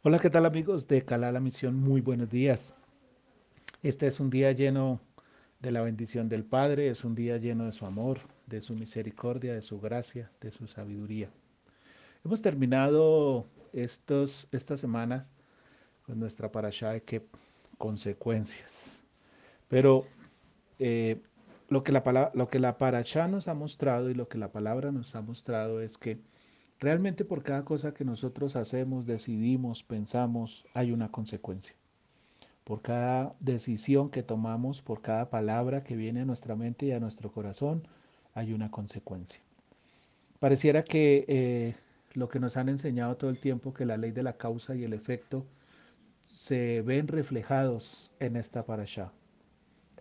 Hola, ¿qué tal amigos de Cala la Misión? Muy buenos días. Este es un día lleno de la bendición del Padre, es un día lleno de su amor, de su misericordia, de su gracia, de su sabiduría. Hemos terminado estos, estas semanas con nuestra parasha de qué consecuencias. Pero eh, lo, que la, lo que la parasha nos ha mostrado y lo que la palabra nos ha mostrado es que Realmente por cada cosa que nosotros hacemos, decidimos, pensamos, hay una consecuencia. Por cada decisión que tomamos, por cada palabra que viene a nuestra mente y a nuestro corazón, hay una consecuencia. Pareciera que eh, lo que nos han enseñado todo el tiempo, que la ley de la causa y el efecto se ven reflejados en esta parasha.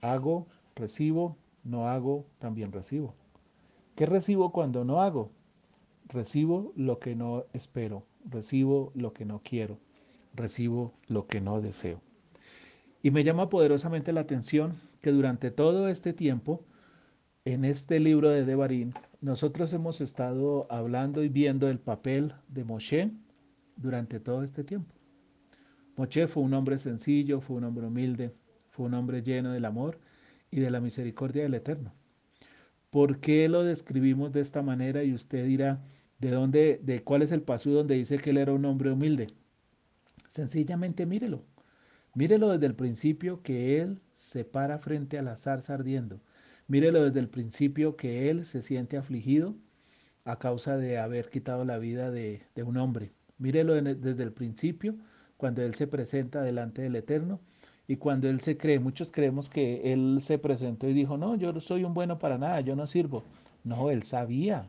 Hago, recibo, no hago, también recibo. ¿Qué recibo cuando no hago? Recibo lo que no espero, recibo lo que no quiero, recibo lo que no deseo. Y me llama poderosamente la atención que durante todo este tiempo, en este libro de Devarim, nosotros hemos estado hablando y viendo el papel de Moshe durante todo este tiempo. Moshe fue un hombre sencillo, fue un hombre humilde, fue un hombre lleno del amor y de la misericordia del Eterno. ¿Por qué lo describimos de esta manera? Y usted dirá, ¿De dónde, de cuál es el paso donde dice que él era un hombre humilde? Sencillamente mírelo. Mírelo desde el principio que él se para frente a la zarza ardiendo. Mírelo desde el principio que él se siente afligido a causa de haber quitado la vida de, de un hombre. Mírelo desde el principio cuando él se presenta delante del Eterno y cuando él se cree. Muchos creemos que él se presentó y dijo, no, yo soy un bueno para nada, yo no sirvo. No, él sabía,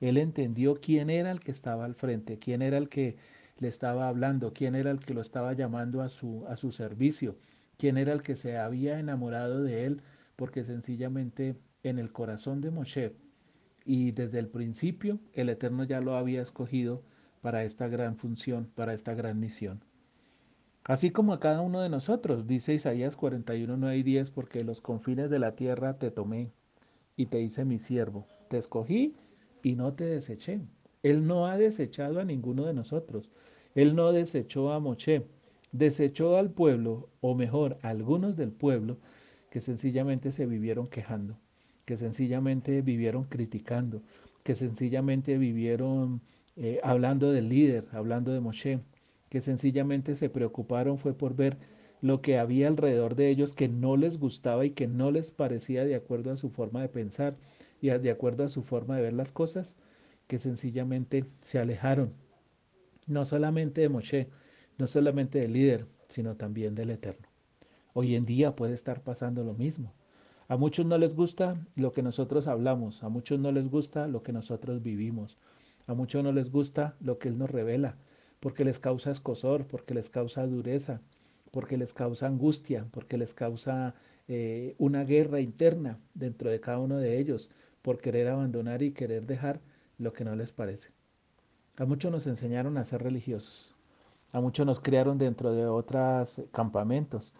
él entendió quién era el que estaba al frente, quién era el que le estaba hablando, quién era el que lo estaba llamando a su, a su servicio, quién era el que se había enamorado de él, porque sencillamente en el corazón de Moshe y desde el principio el Eterno ya lo había escogido para esta gran función, para esta gran misión. Así como a cada uno de nosotros, dice Isaías 41, 9 y 10, porque los confines de la tierra te tomé y te hice mi siervo, te escogí y no te deseché. Él no ha desechado a ninguno de nosotros. Él no desechó a Moche. Desechó al pueblo, o mejor, a algunos del pueblo, que sencillamente se vivieron quejando, que sencillamente vivieron criticando, que sencillamente vivieron eh, hablando del líder, hablando de Moshe, que sencillamente se preocuparon fue por ver lo que había alrededor de ellos que no les gustaba y que no les parecía de acuerdo a su forma de pensar y de acuerdo a su forma de ver las cosas, que sencillamente se alejaron, no solamente de Moshe, no solamente del líder, sino también del Eterno. Hoy en día puede estar pasando lo mismo. A muchos no les gusta lo que nosotros hablamos, a muchos no les gusta lo que nosotros vivimos, a muchos no les gusta lo que Él nos revela, porque les causa escosor, porque les causa dureza, porque les causa angustia, porque les causa eh, una guerra interna dentro de cada uno de ellos, por querer abandonar y querer dejar lo que no les parece. A muchos nos enseñaron a ser religiosos, a muchos nos criaron dentro de otros campamentos,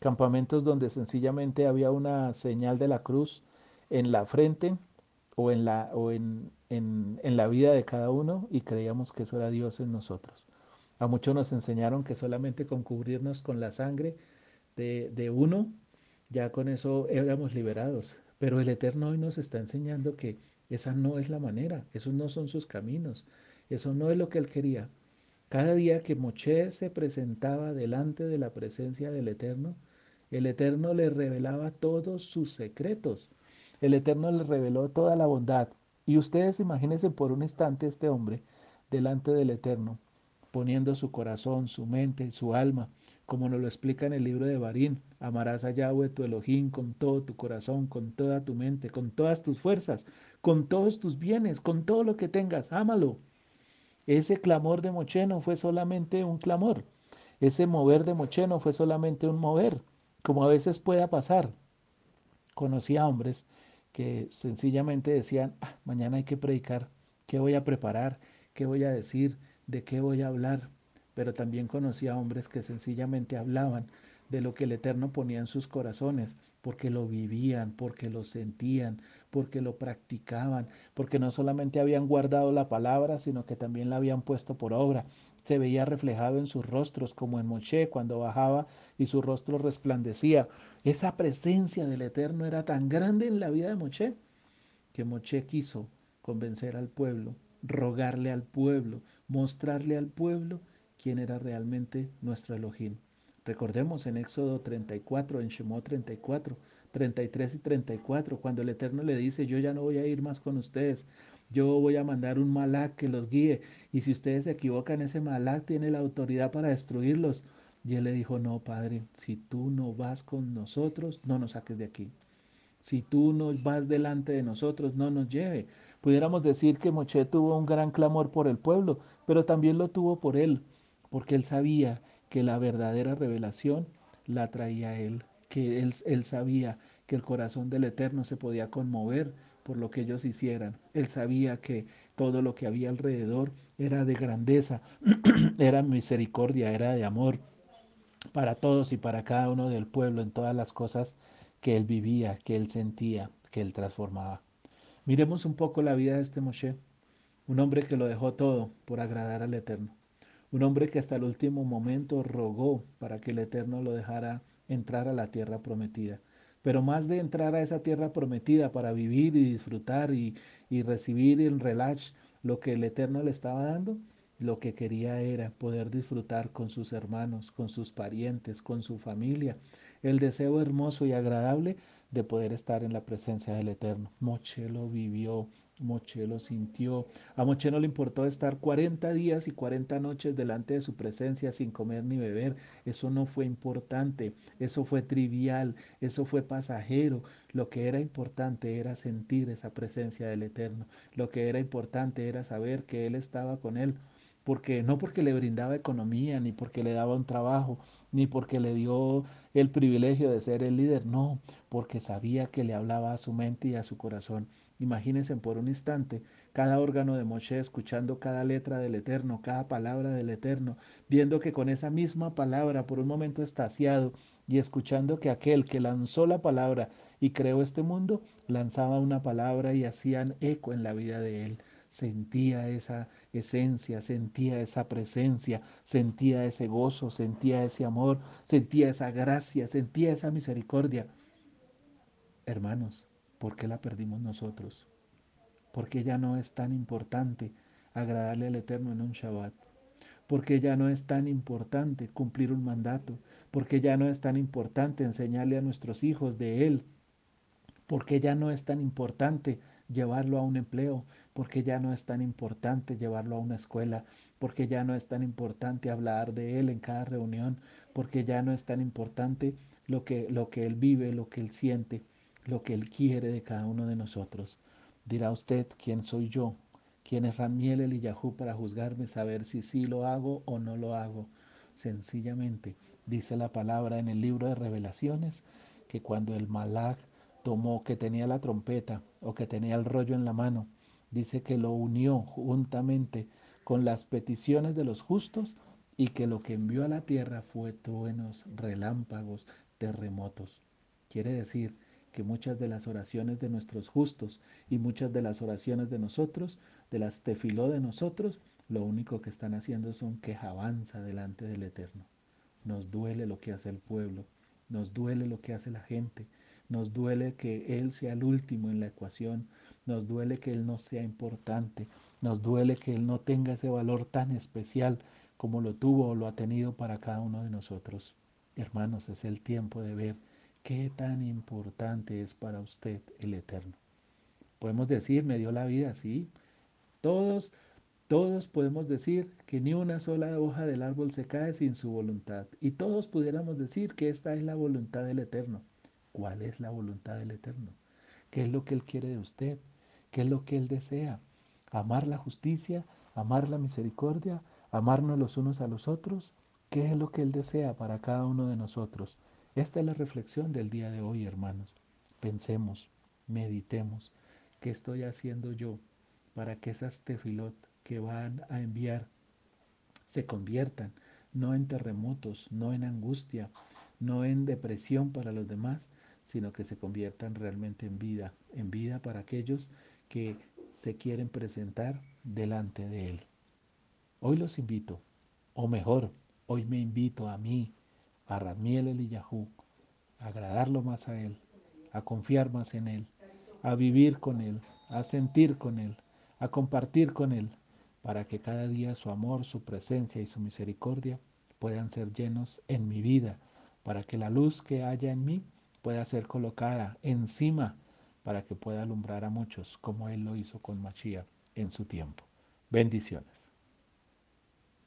campamentos donde sencillamente había una señal de la cruz en la frente o en la, o en, en, en la vida de cada uno y creíamos que eso era Dios en nosotros. A muchos nos enseñaron que solamente con cubrirnos con la sangre de, de uno, ya con eso éramos liberados. Pero el Eterno hoy nos está enseñando que esa no es la manera, esos no son sus caminos, eso no es lo que él quería. Cada día que Moche se presentaba delante de la presencia del Eterno, el Eterno le revelaba todos sus secretos. El Eterno le reveló toda la bondad. Y ustedes imagínense por un instante este hombre delante del Eterno, poniendo su corazón, su mente, su alma, como nos lo explica en el libro de Barín, amarás a Yahweh tu Elohim con todo tu corazón, con toda tu mente, con todas tus fuerzas, con todos tus bienes, con todo lo que tengas, ámalo. Ese clamor de Mocheno fue solamente un clamor. Ese mover de Mocheno fue solamente un mover, como a veces pueda pasar. Conocí a hombres que sencillamente decían, ah, mañana hay que predicar, ¿qué voy a preparar? ¿Qué voy a decir? ¿De qué voy a hablar? pero también conocía hombres que sencillamente hablaban de lo que el Eterno ponía en sus corazones, porque lo vivían, porque lo sentían, porque lo practicaban, porque no solamente habían guardado la palabra, sino que también la habían puesto por obra, se veía reflejado en sus rostros, como en Moshe cuando bajaba y su rostro resplandecía. Esa presencia del Eterno era tan grande en la vida de Moshe que Moshe quiso convencer al pueblo, rogarle al pueblo, mostrarle al pueblo quién era realmente nuestro Elohim. Recordemos en Éxodo 34, en Shemot 34, 33 y 34, cuando el Eterno le dice, yo ya no voy a ir más con ustedes, yo voy a mandar un malak que los guíe, y si ustedes se equivocan, ese malak tiene la autoridad para destruirlos. Y él le dijo, no, Padre, si tú no vas con nosotros, no nos saques de aquí. Si tú no vas delante de nosotros, no nos lleve. Pudiéramos decir que Moche tuvo un gran clamor por el pueblo, pero también lo tuvo por él, porque él sabía que la verdadera revelación la traía él, que él, él sabía que el corazón del Eterno se podía conmover por lo que ellos hicieran. Él sabía que todo lo que había alrededor era de grandeza, era misericordia, era de amor para todos y para cada uno del pueblo en todas las cosas que él vivía, que él sentía, que él transformaba. Miremos un poco la vida de este Moshe, un hombre que lo dejó todo por agradar al Eterno, un hombre que hasta el último momento rogó para que el Eterno lo dejara entrar a la tierra prometida. Pero más de entrar a esa tierra prometida para vivir y disfrutar y, y recibir en relax lo que el Eterno le estaba dando, lo que quería era poder disfrutar con sus hermanos, con sus parientes, con su familia, el deseo hermoso y agradable de poder estar en la presencia del Eterno. Moche lo vivió, Moche lo sintió. A Moche no le importó estar 40 días y 40 noches delante de su presencia sin comer ni beber. Eso no fue importante, eso fue trivial, eso fue pasajero. Lo que era importante era sentir esa presencia del Eterno. Lo que era importante era saber que Él estaba con él porque no porque le brindaba economía, ni porque le daba un trabajo, ni porque le dio el privilegio de ser el líder, no, porque sabía que le hablaba a su mente y a su corazón. Imagínense por un instante cada órgano de Moshe escuchando cada letra del Eterno, cada palabra del Eterno, viendo que con esa misma palabra, por un momento estaciado, y escuchando que aquel que lanzó la palabra y creó este mundo, lanzaba una palabra y hacían eco en la vida de él sentía esa esencia, sentía esa presencia, sentía ese gozo, sentía ese amor, sentía esa gracia, sentía esa misericordia. Hermanos, ¿por qué la perdimos nosotros? Porque ya no es tan importante agradarle al Eterno en un Shabbat. Porque ya no es tan importante cumplir un mandato. Porque ya no es tan importante enseñarle a nuestros hijos de Él. Porque ya no es tan importante llevarlo a un empleo, porque ya no es tan importante llevarlo a una escuela, porque ya no es tan importante hablar de él en cada reunión, porque ya no es tan importante lo que, lo que él vive, lo que él siente, lo que él quiere de cada uno de nosotros. Dirá usted, ¿quién soy yo? ¿Quién es Ramiel Eliyahu para juzgarme, saber si sí lo hago o no lo hago? Sencillamente, dice la palabra en el libro de revelaciones, que cuando el malach tomó, que tenía la trompeta o que tenía el rollo en la mano, dice que lo unió juntamente con las peticiones de los justos y que lo que envió a la tierra fue truenos, relámpagos, terremotos. Quiere decir que muchas de las oraciones de nuestros justos y muchas de las oraciones de nosotros, de las tefiló de nosotros, lo único que están haciendo son quejabanza delante del Eterno. Nos duele lo que hace el pueblo, nos duele lo que hace la gente, nos duele que Él sea el último en la ecuación, nos duele que Él no sea importante, nos duele que Él no tenga ese valor tan especial como lo tuvo o lo ha tenido para cada uno de nosotros. Hermanos, es el tiempo de ver qué tan importante es para usted el Eterno. Podemos decir, me dio la vida, sí. Todos, todos podemos decir que ni una sola hoja del árbol se cae sin su voluntad. Y todos pudiéramos decir que esta es la voluntad del Eterno. ¿Cuál es la voluntad del Eterno? ¿Qué es lo que Él quiere de usted? ¿Qué es lo que Él desea? ¿Amar la justicia? ¿Amar la misericordia? ¿Amarnos los unos a los otros? ¿Qué es lo que Él desea para cada uno de nosotros? Esta es la reflexión del día de hoy, hermanos. Pensemos, meditemos, ¿qué estoy haciendo yo para que esas tefilot que van a enviar se conviertan no en terremotos, no en angustia, no en depresión para los demás, sino que se conviertan realmente en vida, en vida para aquellos que se quieren presentar delante de Él. Hoy los invito O mejor, hoy me invito a mí, a Radmiel Eliyahu, a agradarlo más a Él, a confiar más en Él, a vivir con Él, a sentir con Él, a compartir con Él, para que cada día su amor, su presencia y su misericordia puedan ser llenos en mi vida, para que la luz que haya en mí pueda ser colocada encima para que pueda alumbrar a muchos como Él lo hizo con Mashiach en su tiempo. Bendiciones.